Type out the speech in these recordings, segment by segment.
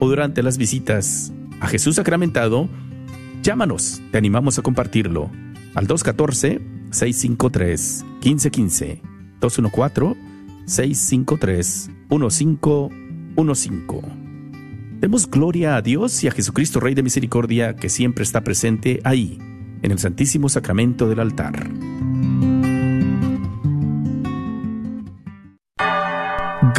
o durante las visitas a Jesús sacramentado, llámanos, te animamos a compartirlo al 214-653-1515, 214-653-1515. Demos gloria a Dios y a Jesucristo Rey de Misericordia que siempre está presente ahí, en el Santísimo Sacramento del altar.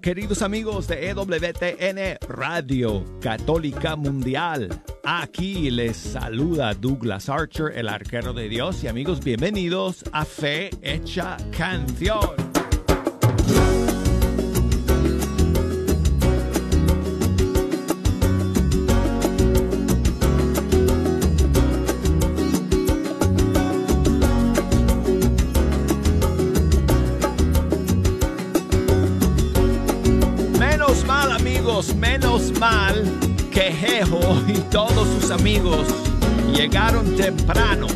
Queridos amigos de EWTN Radio Católica Mundial. Aquí les saluda Douglas Archer, el arquero de Dios, y amigos, bienvenidos a Fe Hecha Canción. Menos mal que Jejo y todos sus amigos llegaron temprano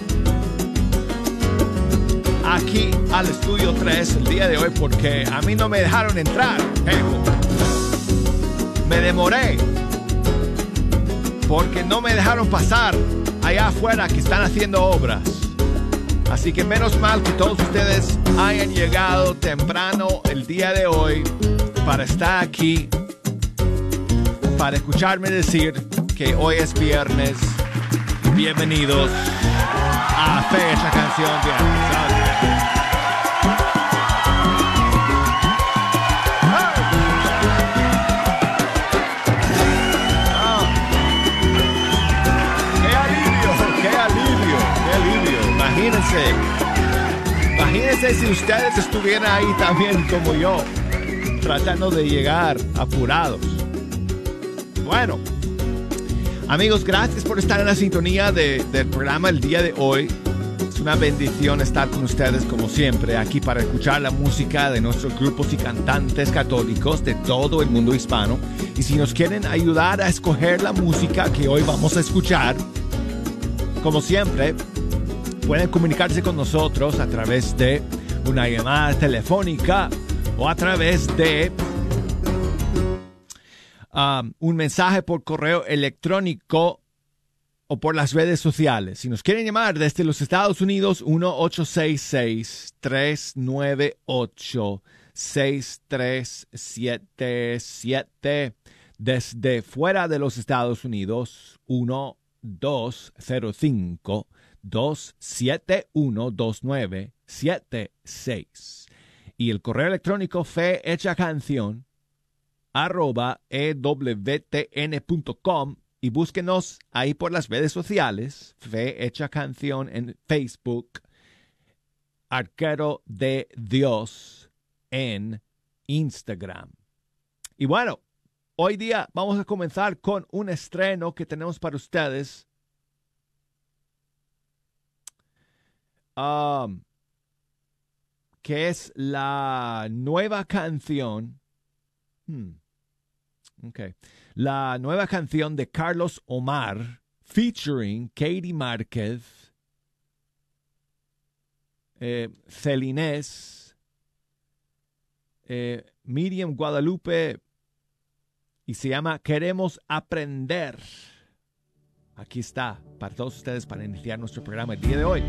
aquí al estudio 3 el día de hoy porque a mí no me dejaron entrar, Jejo. Me demoré porque no me dejaron pasar allá afuera que están haciendo obras. Así que menos mal que todos ustedes hayan llegado temprano el día de hoy para estar aquí para escucharme decir que hoy es viernes. Bienvenidos a Fecha Canción Viernes. Ah. ¡Qué alivio! ¡Qué alivio! ¡Qué alivio! Imagínense. Imagínense si ustedes estuvieran ahí también como yo, tratando de llegar apurados. Bueno, amigos, gracias por estar en la sintonía del programa el día de hoy. Es una bendición estar con ustedes como siempre aquí para escuchar la música de nuestros grupos y cantantes católicos de todo el mundo hispano. Y si nos quieren ayudar a escoger la música que hoy vamos a escuchar, como siempre, pueden comunicarse con nosotros a través de una llamada telefónica o a través de Um, un mensaje por correo electrónico o por las redes sociales. Si nos quieren llamar desde los Estados Unidos, 1-866-398-6377. Desde fuera de los Estados Unidos, 1-205-271-2976. Y el correo electrónico fe hecha canción arroba ewtn.com y búsquenos ahí por las redes sociales, Fe Hecha Canción en Facebook, Arquero de Dios en Instagram. Y bueno, hoy día vamos a comenzar con un estreno que tenemos para ustedes. Um, que es la nueva canción. Hmm, Okay. La nueva canción de Carlos Omar, featuring Katie Márquez, eh, Celinés, eh, Miriam Guadalupe, y se llama Queremos Aprender. Aquí está para todos ustedes para iniciar nuestro programa el día de hoy.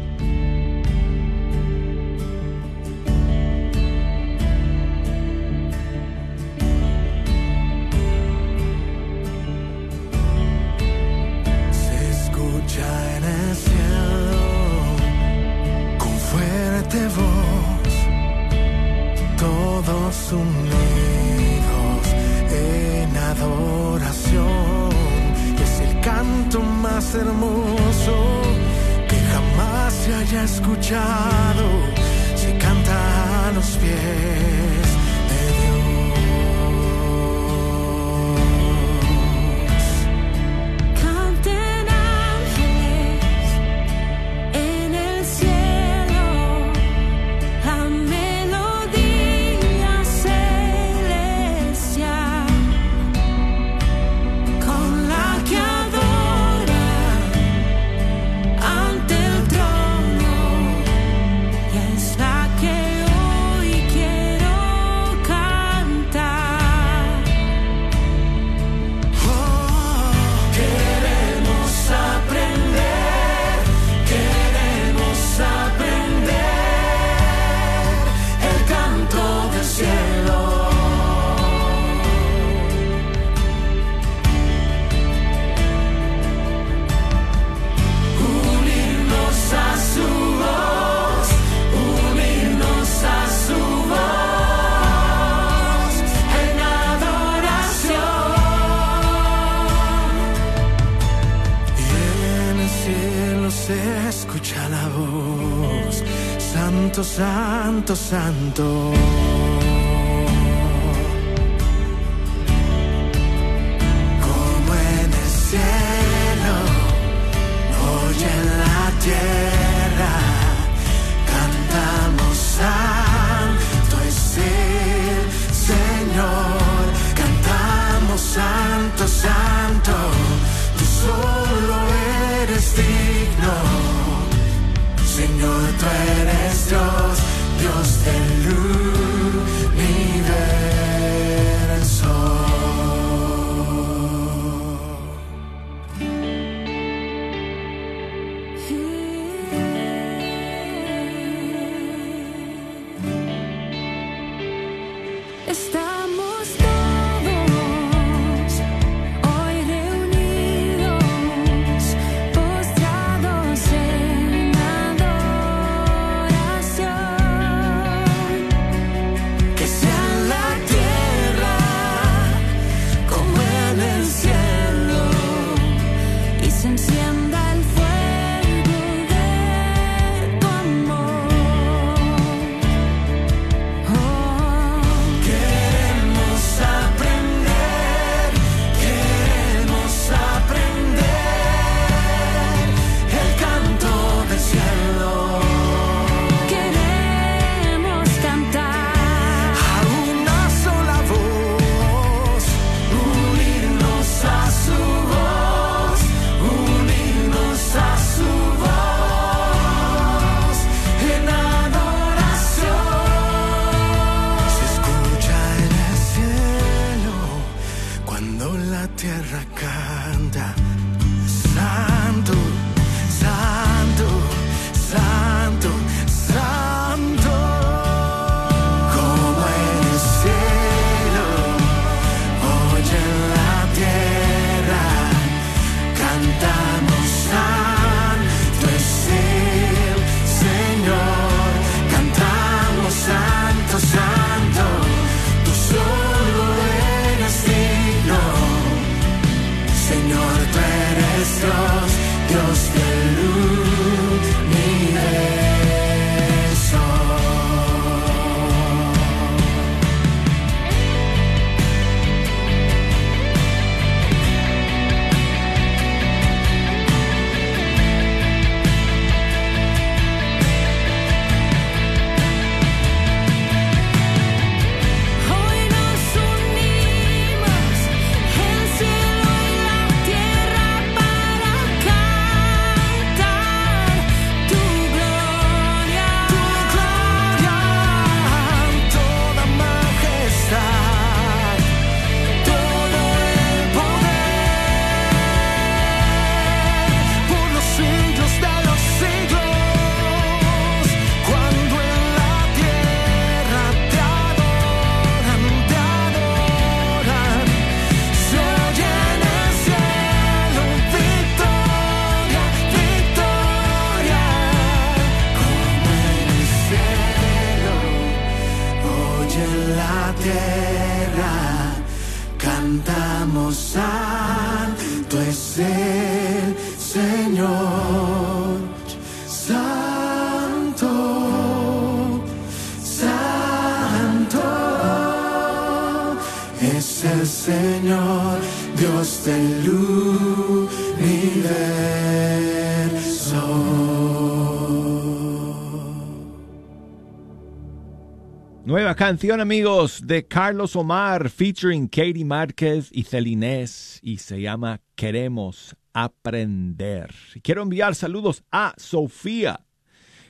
canción, amigos, de Carlos Omar featuring Katie Márquez y Celinés y se llama Queremos Aprender. Quiero enviar saludos a Sofía,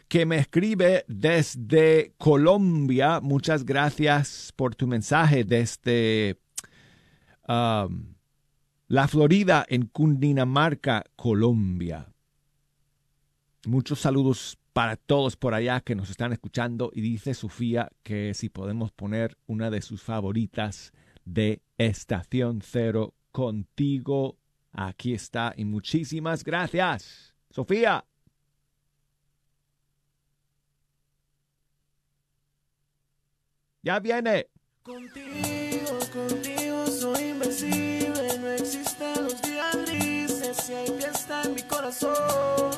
que me escribe desde Colombia. Muchas gracias por tu mensaje desde um, la Florida en Cundinamarca, Colombia. Muchos saludos para todos por allá que nos están escuchando y dice Sofía que si podemos poner una de sus favoritas de Estación Cero contigo. Aquí está y muchísimas gracias. Sofía. Ya viene. Contigo, contigo soy invencible, no existen los días grises, hay fiesta en mi corazón.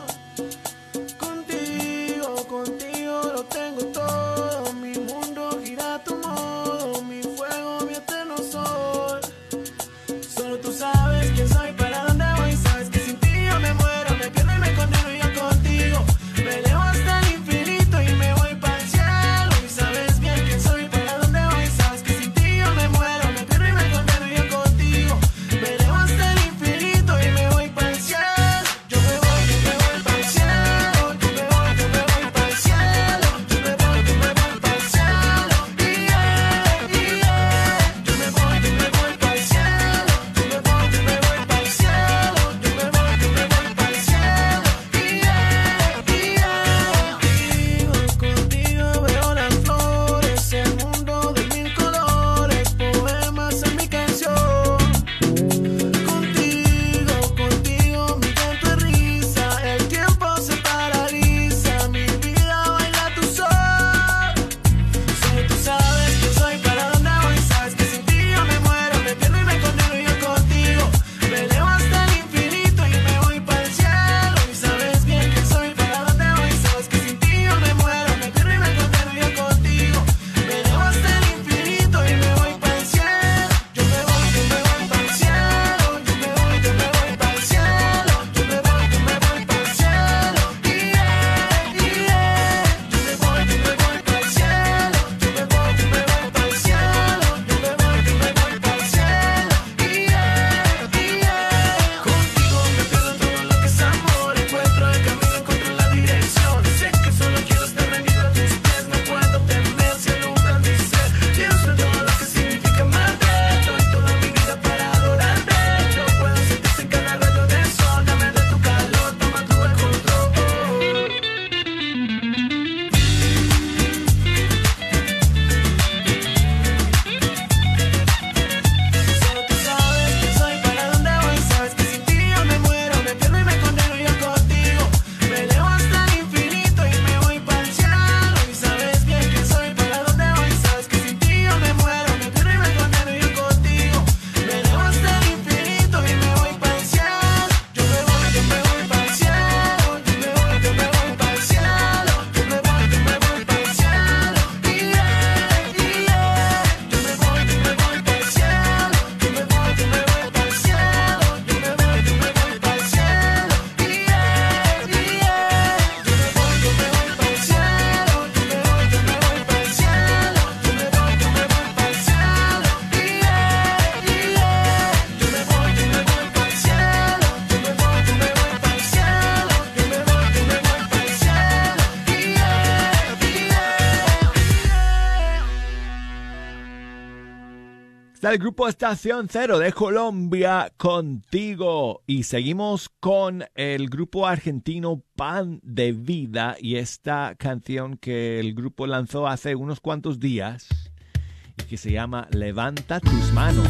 El grupo Estación Cero de Colombia contigo. Y seguimos con el grupo argentino Pan de Vida y esta canción que el grupo lanzó hace unos cuantos días y que se llama Levanta tus manos.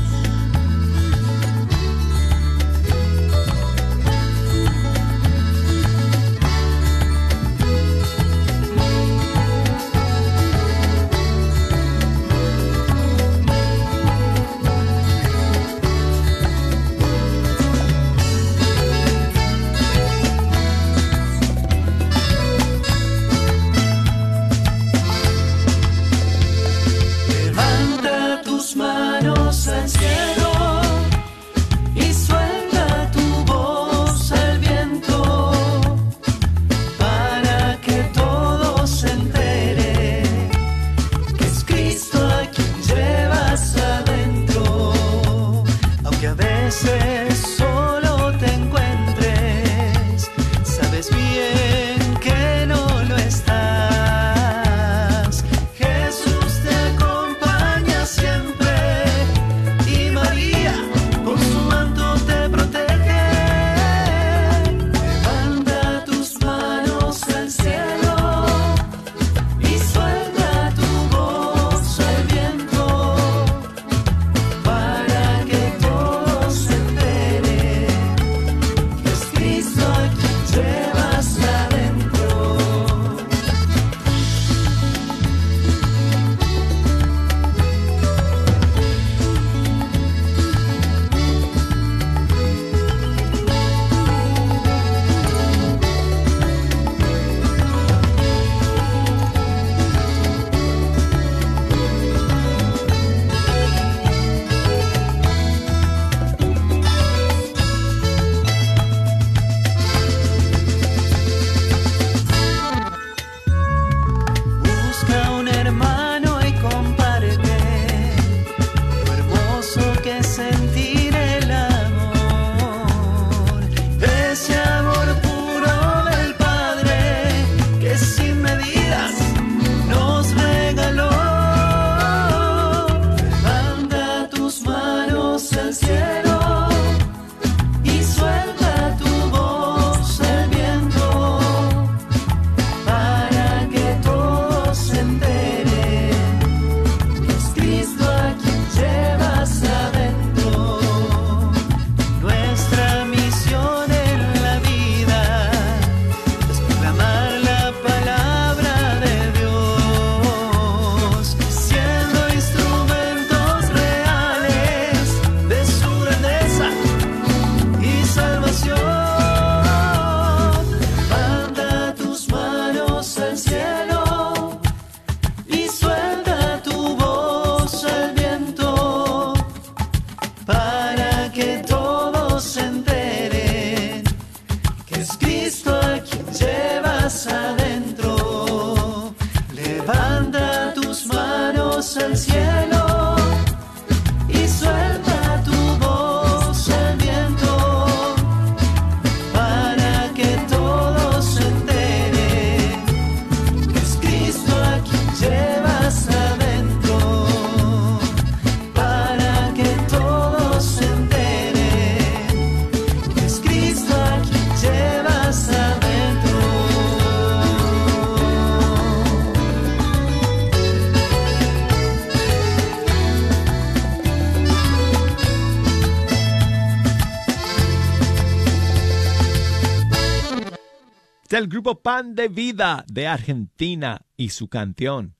Está el grupo Pan de Vida de Argentina y su canción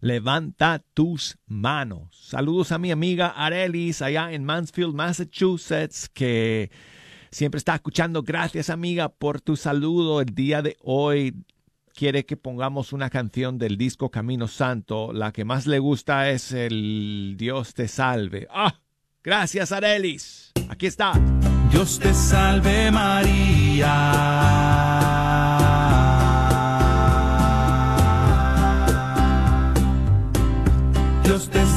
Levanta tus manos. Saludos a mi amiga Arelis allá en Mansfield, Massachusetts, que siempre está escuchando. Gracias amiga por tu saludo el día de hoy. Quiere que pongamos una canción del disco Camino Santo. La que más le gusta es el Dios te salve. Ah, gracias Arelis. Aquí está. Dios te salve María.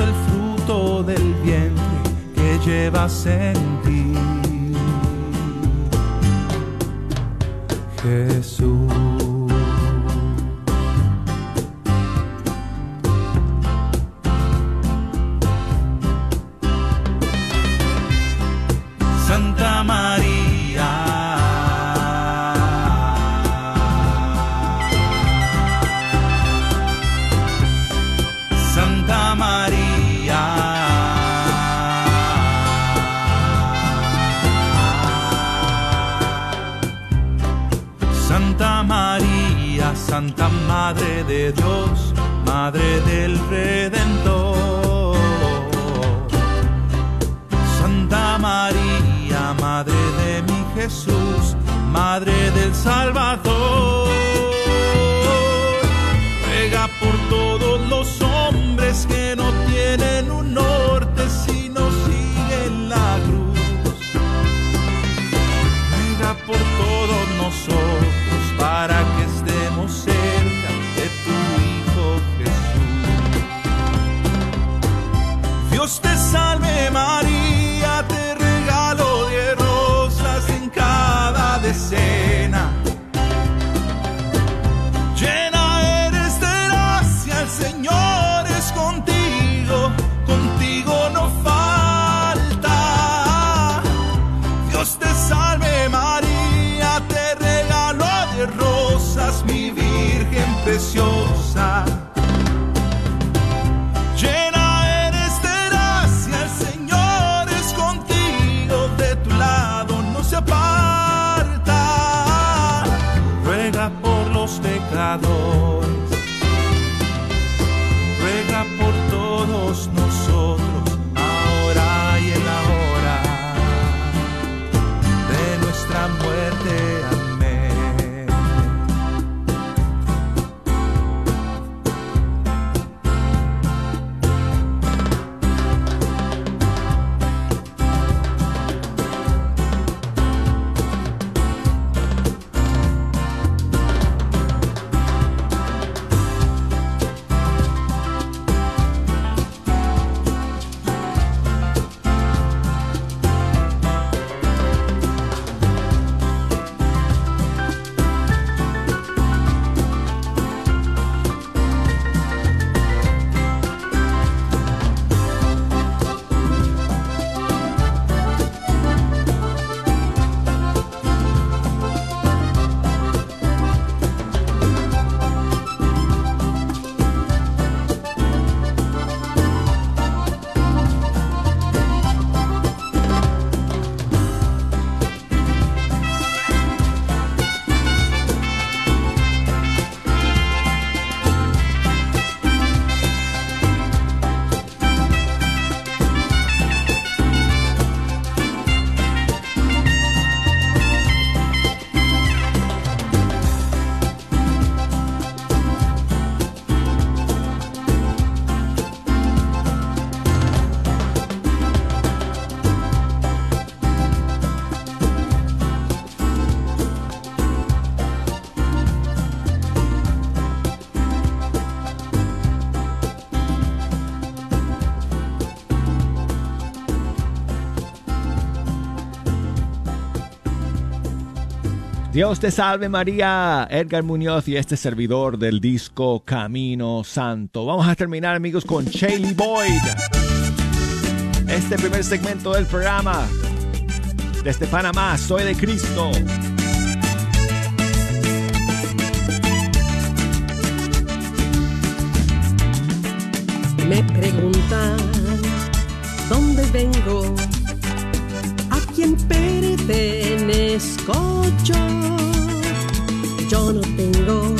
El fruto del vientre que llevas en ti. Jesús. Dios te salve María, Edgar Muñoz y este servidor del disco Camino Santo. Vamos a terminar amigos con Shaley Boyd. Este primer segmento del programa desde Panamá, Soy de Cristo. Me preguntan dónde vengo, a quién pertenezco yo. Yo no tengo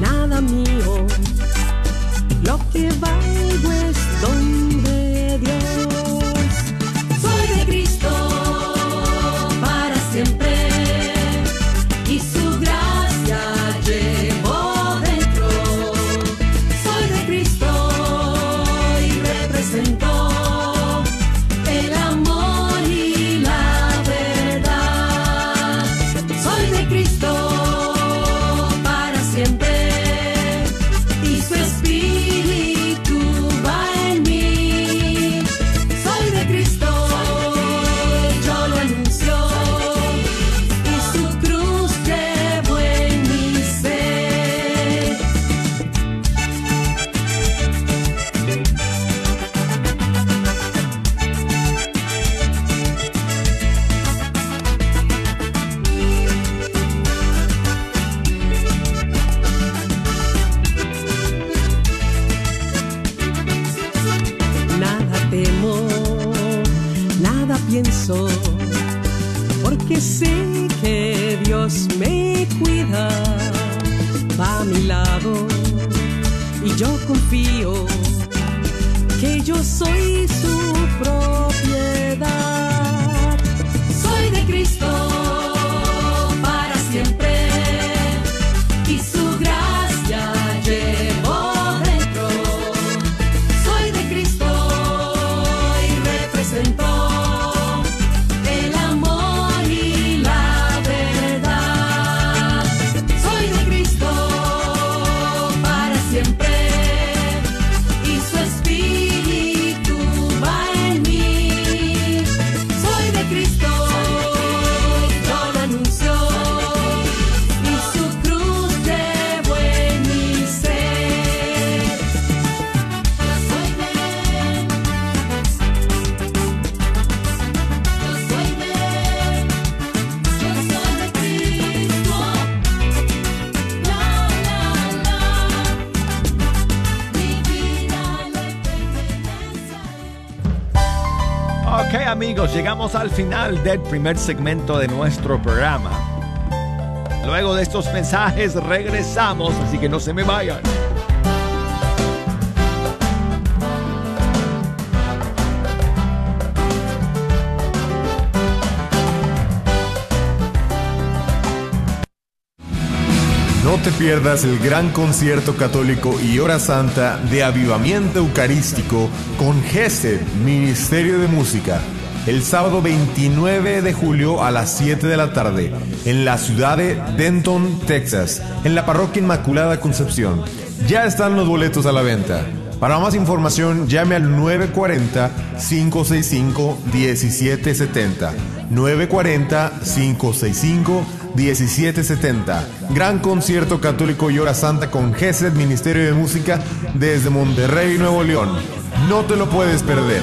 nada mío, lo que valgo que yo soy su propiedad. Del primer segmento de nuestro programa. Luego de estos mensajes regresamos, así que no se me vayan. No te pierdas el gran concierto católico y hora santa de avivamiento eucarístico con GESED, Ministerio de Música, el sábado 29 de julio a las 7 de la tarde en la ciudad de Denton, Texas, en la parroquia Inmaculada Concepción. Ya están los boletos a la venta. Para más información, llame al 940-565-1770. 940-565-1770. Gran concierto católico y hora santa con GESED Ministerio de Música desde Monterrey, Nuevo León. No te lo puedes perder.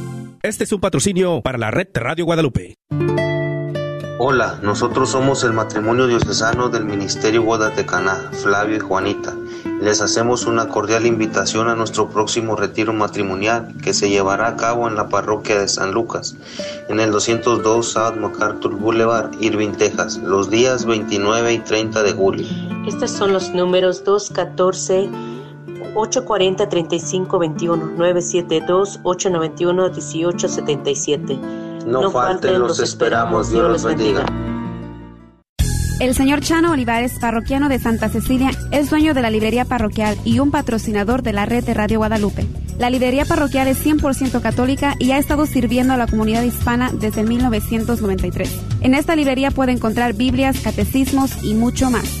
Este es un patrocinio para la red Radio Guadalupe. Hola, nosotros somos el matrimonio diocesano del Ministerio Guadatecaná, Flavio y Juanita. Les hacemos una cordial invitación a nuestro próximo retiro matrimonial que se llevará a cabo en la parroquia de San Lucas, en el 202 South MacArthur Boulevard, Irving, Texas, los días 29 y 30 de julio. Estos son los números 214 840 3521 972 891 1877. No falten, los esperamos, Dios los bendiga. El señor Chano Olivares, parroquiano de Santa Cecilia, es dueño de la librería parroquial y un patrocinador de la red de Radio Guadalupe. La librería parroquial es 100% católica y ha estado sirviendo a la comunidad hispana desde 1993. En esta librería puede encontrar Biblias, catecismos y mucho más.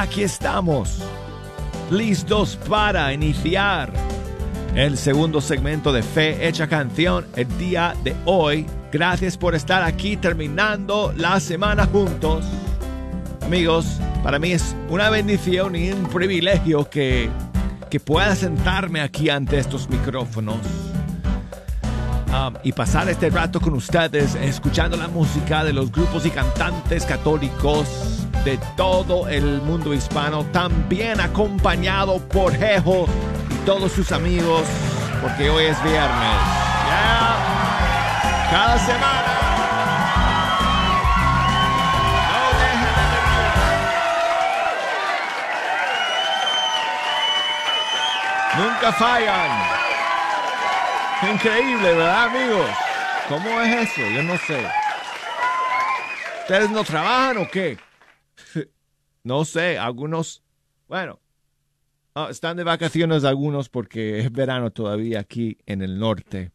Aquí estamos, listos para iniciar el segundo segmento de Fe Hecha Canción el día de hoy. Gracias por estar aquí terminando la semana juntos. Amigos, para mí es una bendición y un privilegio que, que pueda sentarme aquí ante estos micrófonos um, y pasar este rato con ustedes escuchando la música de los grupos y cantantes católicos de todo el mundo hispano, también acompañado por Jejo y todos sus amigos, porque hoy es viernes. Ya, cada semana. No dejen de. Nunca fallan. Increíble, ¿verdad, amigos? ¿Cómo es eso? Yo no sé. ¿Ustedes no trabajan o qué? No sé, algunos, bueno, ah, están de vacaciones algunos porque es verano todavía aquí en el norte.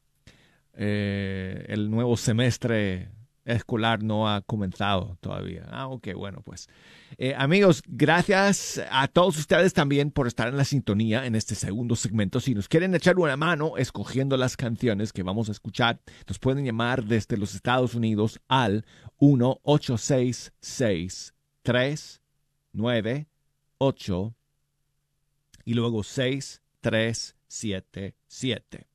Eh, el nuevo semestre escolar no ha comenzado todavía. Ah, ok, bueno, pues. Eh, amigos, gracias a todos ustedes también por estar en la sintonía en este segundo segmento. Si nos quieren echar una mano escogiendo las canciones que vamos a escuchar, nos pueden llamar desde los Estados Unidos al 1-866-398 y luego 6377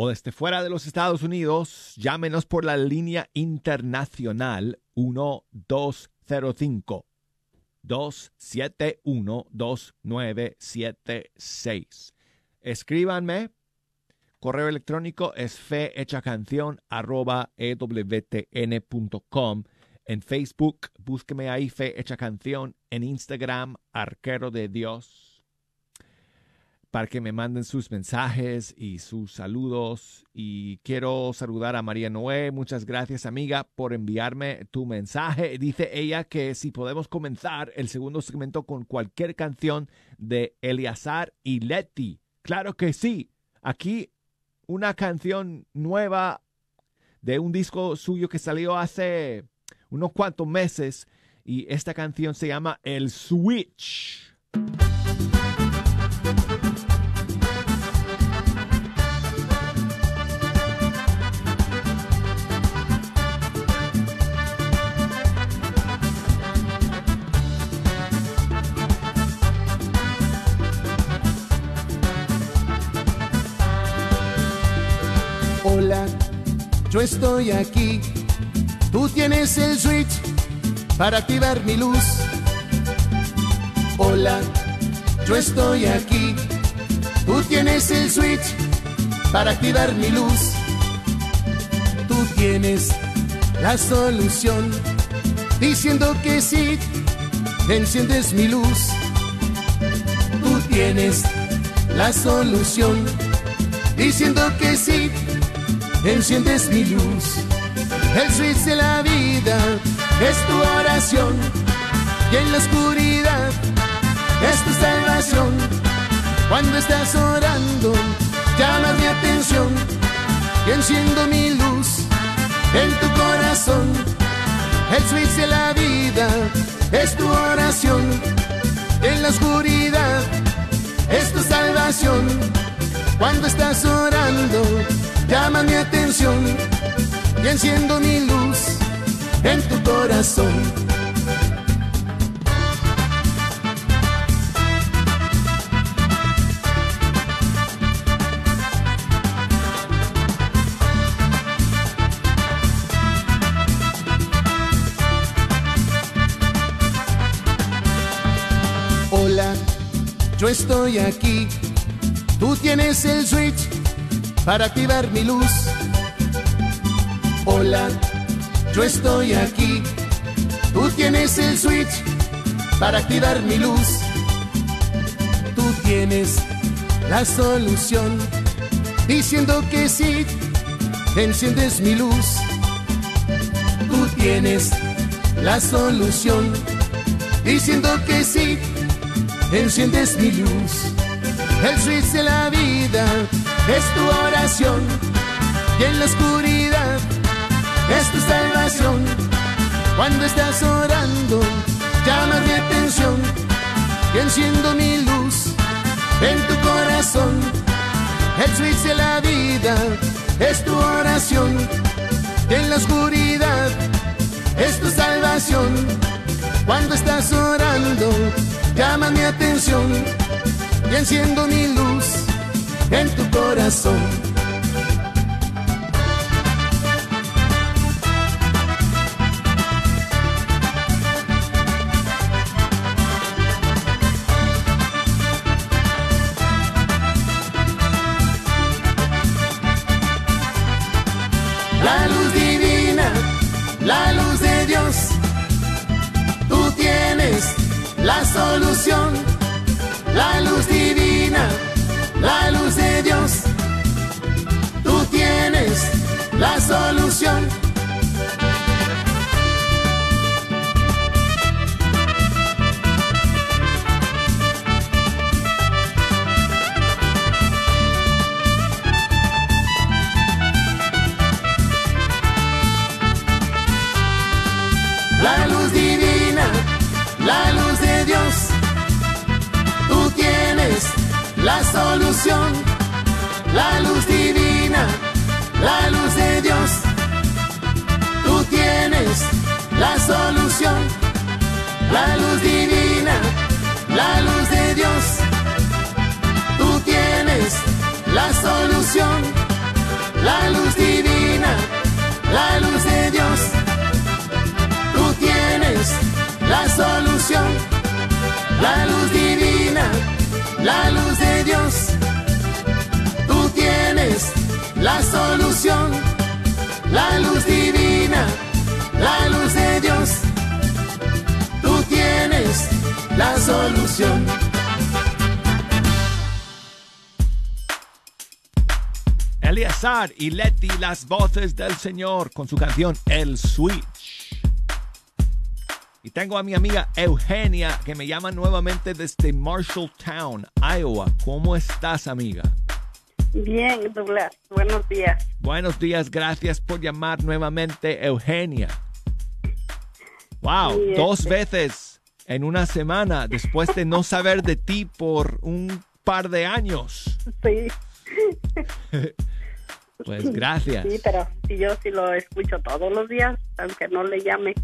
o desde fuera de los Estados Unidos, llámenos por la línea internacional 1205 271 2976. Escríbanme. Correo electrónico es ewtn.com. En Facebook, búsqueme ahí Fe Hecha Canción. En Instagram, Arquero de Dios para que me manden sus mensajes y sus saludos. Y quiero saludar a María Noé. Muchas gracias, amiga, por enviarme tu mensaje. Dice ella que si podemos comenzar el segundo segmento con cualquier canción de Eleazar y Leti. Claro que sí. Aquí una canción nueva de un disco suyo que salió hace unos cuantos meses. Y esta canción se llama El Switch. Hola, yo estoy aquí. Tú tienes el switch para activar mi luz. Hola, yo estoy aquí. Tú tienes el switch para activar mi luz. Tú tienes la solución diciendo que sí, enciendes mi luz. Tú tienes la solución diciendo que sí, enciendes mi luz. El switch de la vida es tu oración y en la oscuridad es tu salvación. Cuando estás orando, llamas mi atención y enciendo mi luz en tu corazón. El switch de la vida es tu oración. En la oscuridad es tu salvación. Cuando estás orando, llama mi atención y enciendo mi luz en tu corazón. Hola, yo estoy aquí. Tú tienes el switch para activar mi luz. Hola, yo estoy aquí. Tú tienes el switch para activar mi luz. Tú tienes la solución. Diciendo que sí, enciendes mi luz. Tú tienes la solución. Diciendo que sí, enciendes mi luz. El switch de la vida es tu oración. Y en la oscuridad es tu salvación. Cuando estás orando, llama mi atención y enciendo mi luz en tu corazón. El switch de la vida es tu oración. En la oscuridad es tu salvación. Cuando estás orando, llama mi atención y enciendo mi luz en tu corazón. La luz divina, la luz de Dios, tú tienes la solución. La luz divina, la luz de Dios, tú tienes la solución. Eleazar y Leti, las voces del Señor, con su canción El Switch. Y tengo a mi amiga Eugenia, que me llama nuevamente desde Marshalltown, Iowa. ¿Cómo estás, amiga? Bien, Douglas. Buenos días. Buenos días, gracias por llamar nuevamente, Eugenia. Wow, Sí, dos este- veces en una semana después de no saber de ti por un par de años. Sí. Pues gracias. Sí, pero yo sí lo escucho todos los días, aunque no le llame.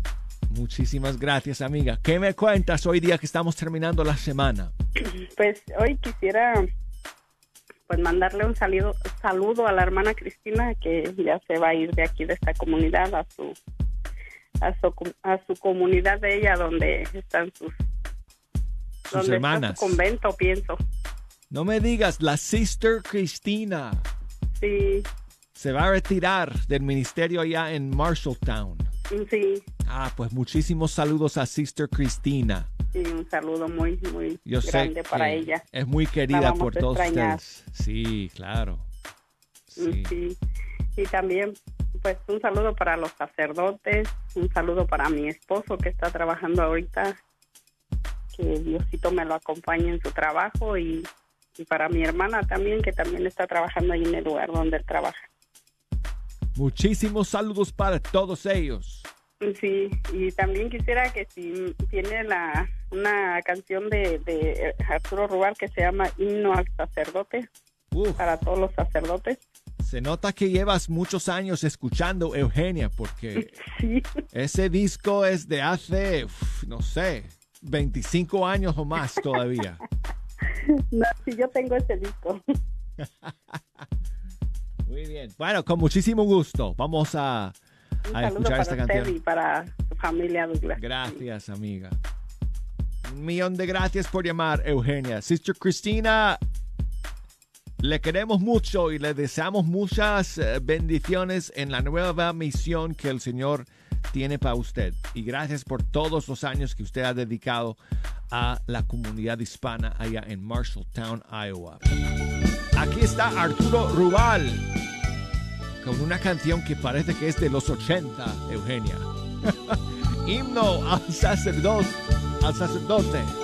Muchísimas gracias, amiga. ¿Qué me cuentas hoy día que estamos terminando la semana? Pues hoy quisiera pues mandarle un saludo, saludo a la hermana Cristina que ya se va a ir de aquí de esta comunidad a su a su, a su comunidad de ella donde están sus Sus donde está hermanas. su convento, pienso. No me digas, la Sister Cristina Sí, se va a retirar del ministerio allá en Marshalltown. Sí, Ah, pues muchísimos saludos a Sister Cristina. sí, un saludo muy muy Yo grande para ella. es muy querida por todos extrañar. ustedes. Sí, claro. Sí. Sí. Y también, pues, un saludo para los sacerdotes, un saludo para mi esposo que está trabajando ahorita, que Diosito me lo acompañe en su trabajo y, y para mi hermana también, que también está trabajando ahí en el lugar donde él trabaja. Muchísimos saludos para todos ellos. Sí, y también quisiera que si tiene la una canción de, de Arturo Rubal que se llama Himno al Sacerdote, para todos los sacerdotes. Se nota que llevas muchos años escuchando Eugenia, porque ese disco es de hace, uf, no sé, 25 años o más todavía. No, sí, yo tengo ese disco. Muy bien. Bueno, con muchísimo gusto. Vamos a, Un a saludo escuchar para esta usted canción. y para su familia, Douglas. Gracias, amiga. Un millón de gracias por llamar, Eugenia. Sister Cristina, le queremos mucho y le deseamos muchas eh, bendiciones en la nueva misión que el Señor tiene para usted. Y gracias por todos los años que usted ha dedicado a la comunidad hispana allá en Marshalltown, Iowa. Aquí está Arturo Rubal con una canción que parece que es de los 80, Eugenia. Himno al sacerdote, al sacerdote.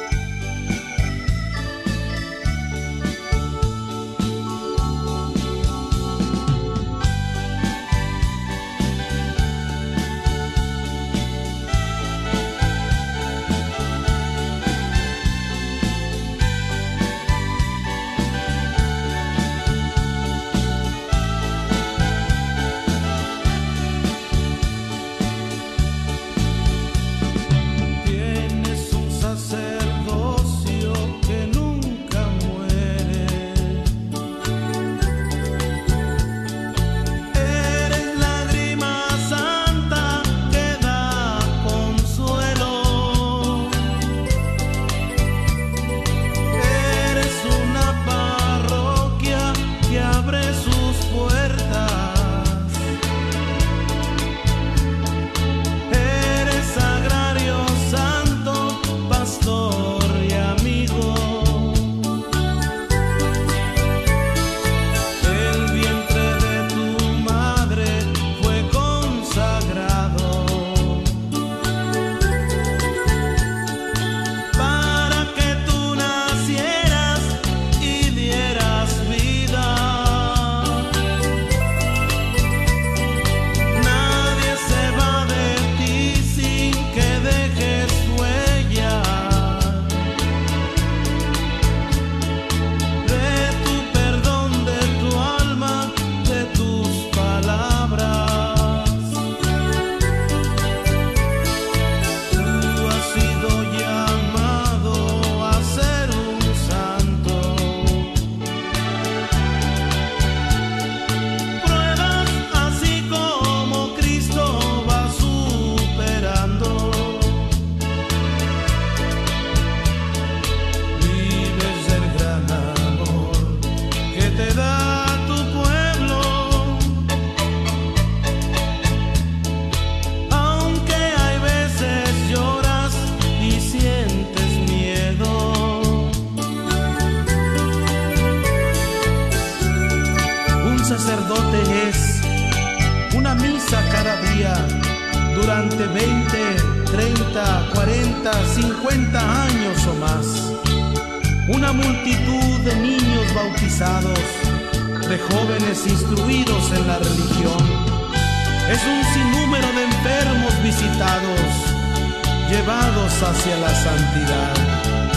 Hacia la santidad.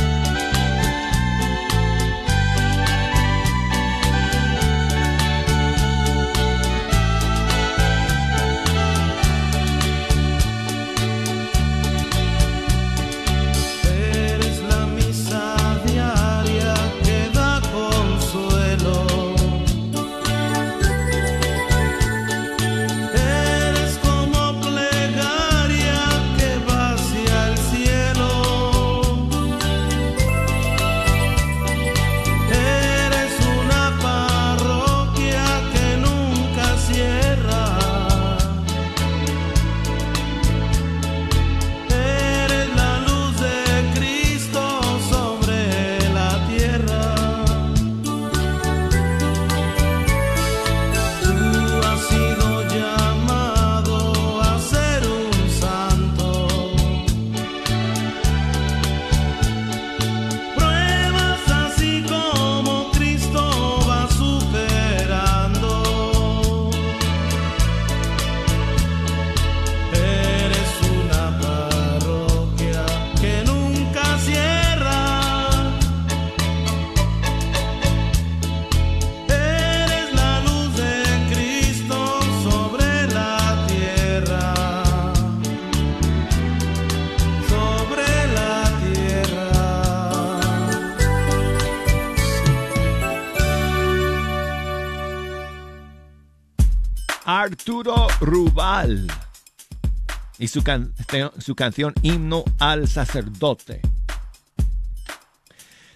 Y su, can- su canción Himno al Sacerdote.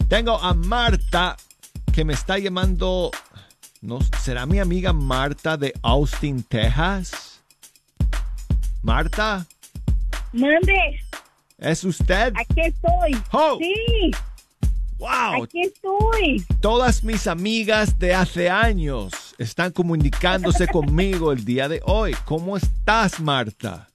Tengo a Marta que me está llamando. No, ¿Será mi amiga Marta de Austin, Texas? Marta, Mande, ¿es usted? aquí estoy. Oh. Sí, ¡Wow! aquí estoy. Todas mis amigas de hace años están comunicándose conmigo el día de hoy. ¿Cómo estás, Marta?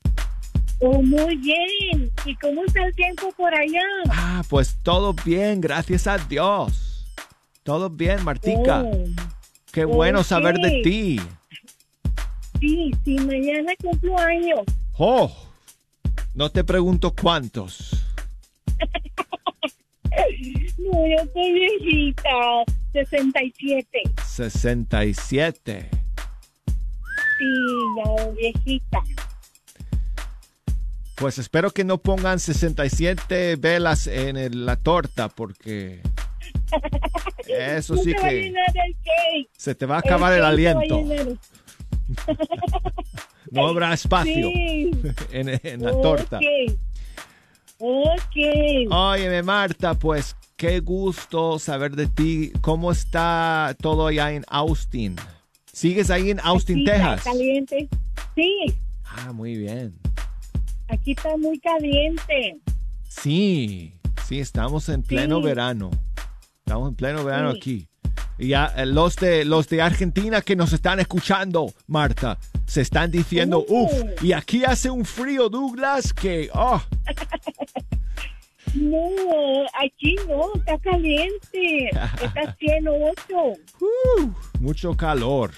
Oh, muy bien. ¿Y cómo está el tiempo por allá? Ah, pues todo bien, gracias a Dios. Todo bien, Martica. Oh, Qué bueno saber de ti. sí, sí, mañana cumplo años. Oh, no te pregunto cuántos. No, yo estoy viejita, 67. 67. Sí, ya viejita. Pues espero que no pongan 67 velas en el- la torta porque eso No sí a que se te va a acabar el aliento. No habrá espacio Sí. en, en la torta. Ok. Óyeme, Marta, pues qué gusto saber de ti. ¿Cómo está todo allá en Austin? ¿Sigues ahí en Austin, Aquí está Texas? caliente. Sí, Ah, muy bien. aquí está muy caliente. Sí, sí, estamos en pleno Sí. verano. Estamos en pleno verano Sí. aquí. Y ya eh, los de los de Argentina que nos están escuchando, Marta, se están diciendo, Uh. uff, y aquí hace un frío, Douglas, que, oh, No, aquí no, está caliente. Está 108. uh, mucho calor.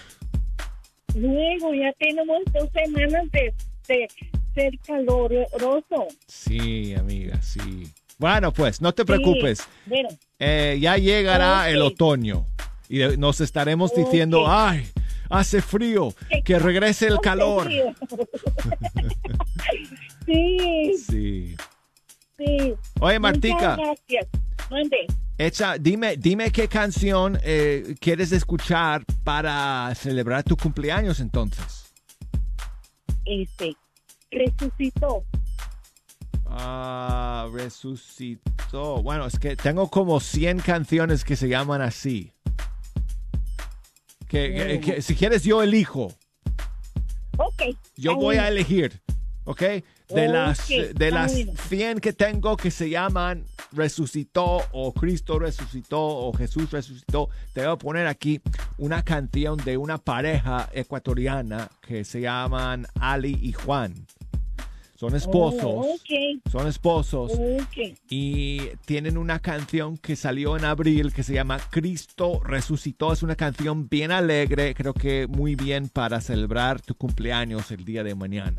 Luego ya tenemos dos semanas de, de ser caloroso. Sí, amiga, sí. Bueno, pues, no te Sí, preocupes. Bueno, Eh, ya llegará el otoño y nos estaremos diciendo, ay, hace frío, que regrese el calor. sí, Sí. Sí. Oye, Muchas Martica, gracias. Echa, dime, dime qué canción eh, quieres escuchar para celebrar tu cumpleaños entonces. Este, resucitó. Ah, resucitó. Bueno, es que tengo como 100 canciones que se llaman así. Que, que- que si quieres yo elijo. Ok. Yo voy a elegir, ¿ok? De las, de está las bueno. 100 que tengo que se llaman Resucitó o Cristo resucitó o Jesús resucitó, te voy a poner aquí una canción de una pareja ecuatoriana que se llaman Ali y Juan. Son esposos. Oh, ok. Son esposos y tienen una canción que salió en abril que se llama Cristo resucitó. Es una canción bien alegre, creo que muy bien para celebrar tu cumpleaños el día de mañana.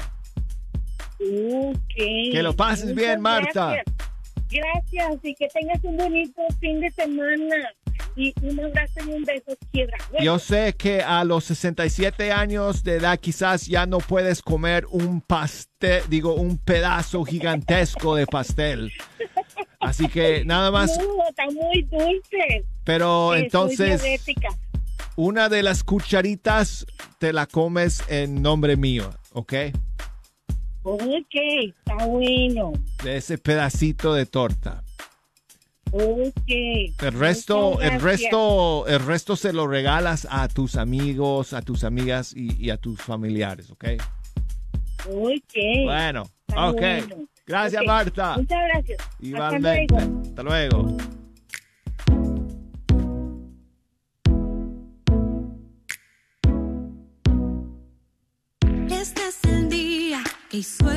Que lo pases Muchas bien, Marta. Gracias. Gracias y que tengas un bonito fin de semana. Y un abrazo y un beso, quiebra. Yo sé que a los 67 años de edad quizás ya no puedes comer un pastel, digo, un pedazo gigantesco de pastel. Así que nada más, No, está muy dulce. pero soy entonces una de las cucharitas te la comes en nombre mío, ¿ok? Ok, está bueno. De ese pedacito de torta. Ok. El resto, el resto, el resto se lo regalas a tus amigos, a tus amigas y, y a tus familiares, ¿ok? Ok. Bueno, Está ok. bueno. Gracias, Marta. Muchas gracias. Hasta Igualmente. luego. Hasta luego. Día que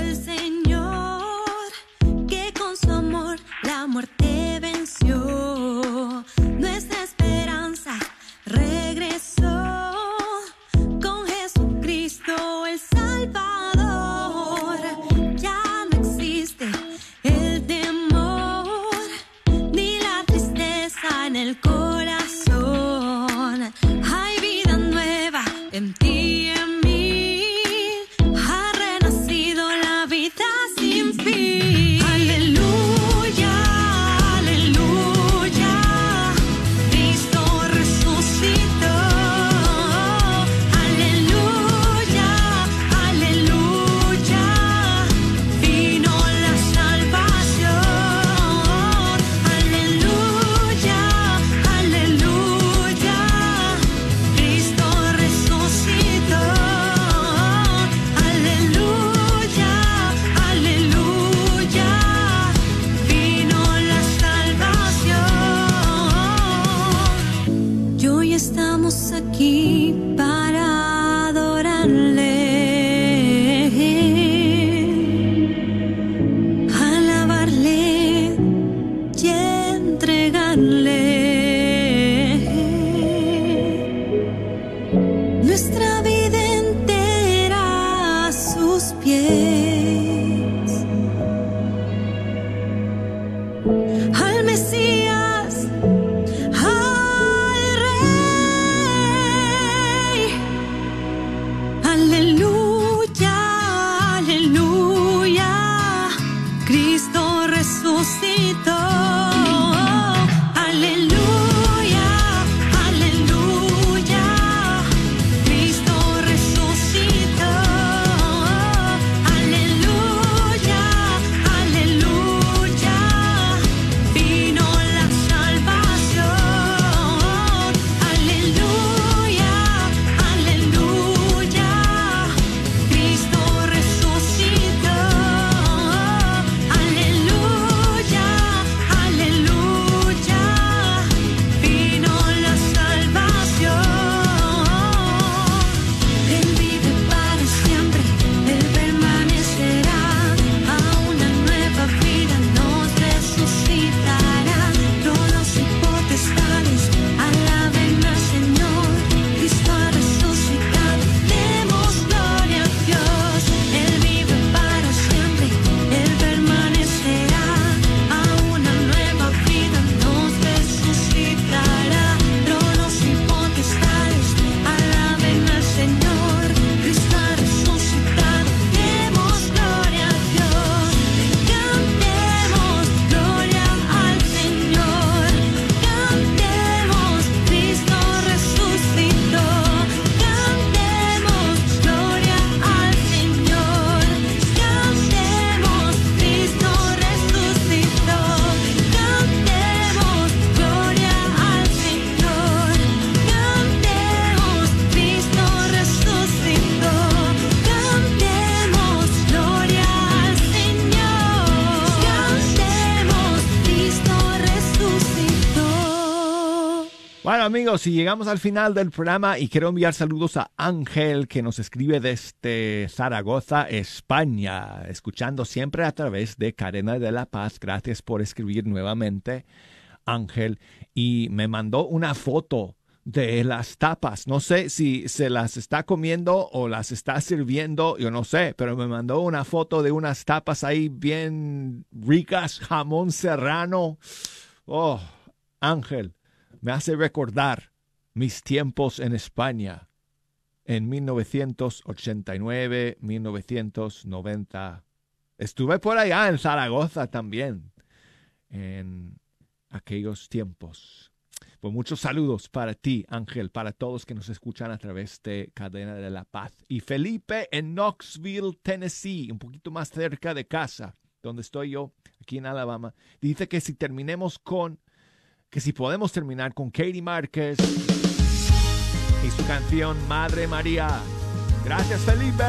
amigos, si llegamos al final del programa y quiero enviar saludos a Ángel que nos escribe desde Zaragoza, España, escuchando siempre a través de Cadena de la Paz. Gracias por escribir nuevamente, Ángel. Y me mandó una foto de las tapas. No sé si se las está comiendo o las está sirviendo, yo no sé, pero me mandó una foto de unas tapas ahí bien ricas, jamón serrano. Oh, Ángel, me hace recordar mis tiempos en España en 1989, 1990. Estuve por allá en Zaragoza también en aquellos tiempos. Pues muchos saludos para ti, Ángel, para todos que nos escuchan a través de Cadena de la Paz. Y Felipe en Knoxville, Tennessee, un poquito más cerca de casa, donde estoy yo, aquí en Alabama, dice que si terminemos con, que si podemos terminar con Katie Márquez y su canción Madre María. Gracias, Felipe.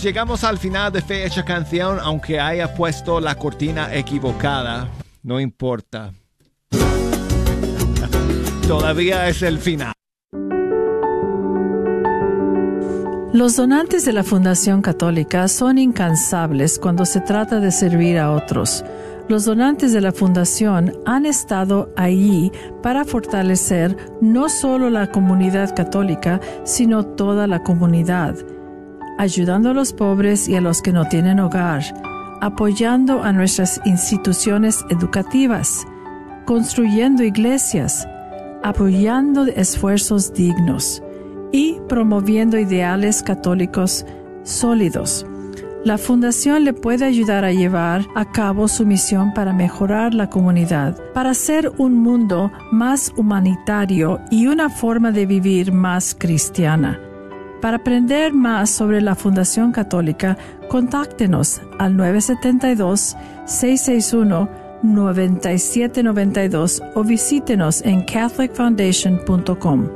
Llegamos al final de Fecha Canción, aunque haya puesto la cortina equivocada, no importa. Todavía es el final. Los donantes de la Fundación Católica son incansables cuando se trata de servir a otros. Los donantes de la Fundación han estado allí para fortalecer no solo la comunidad católica, sino toda la comunidad, ayudando a los pobres y a los que no tienen hogar, apoyando a nuestras instituciones educativas, construyendo iglesias, apoyando esfuerzos dignos y promoviendo ideales católicos sólidos. La Fundación le puede ayudar a llevar a cabo su misión para mejorar la comunidad, para hacer un mundo más humanitario y una forma de vivir más cristiana. Para aprender más sobre la Fundación Católica, contáctenos al 972-661-9792 o visítenos en catholicfoundation.com.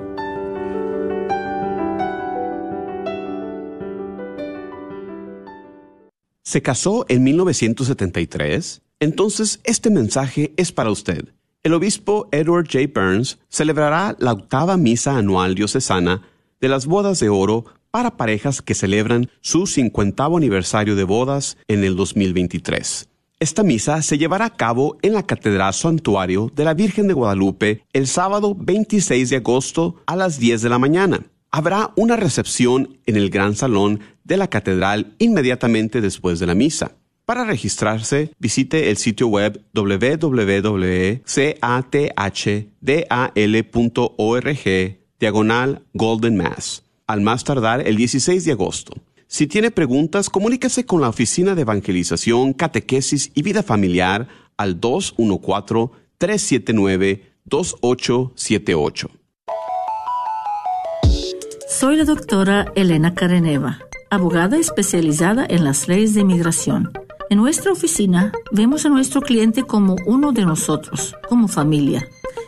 ¿Se casó en 1973? Entonces este mensaje es para usted. El obispo Edward J. Burns celebrará la octava misa anual diocesana de las bodas de oro para parejas que celebran su 50 aniversario de bodas en el 2023. Esta misa se llevará a cabo en la Catedral Santuario de la Virgen de Guadalupe el sábado 26 de agosto a las 10 de la mañana. Habrá una recepción en el Gran Salón de la Catedral inmediatamente después de la misa. Para registrarse, visite el sitio web www.cathdal.org diagonal Golden Mass, al más tardar el 16 de agosto. Si tiene preguntas, comuníquese con la Oficina de Evangelización, Catequesis y Vida Familiar al 214-379-2878. Soy la doctora Elena Careneva, abogada especializada en las leyes de inmigración. En nuestra oficina vemos a nuestro cliente como uno de nosotros, como familia.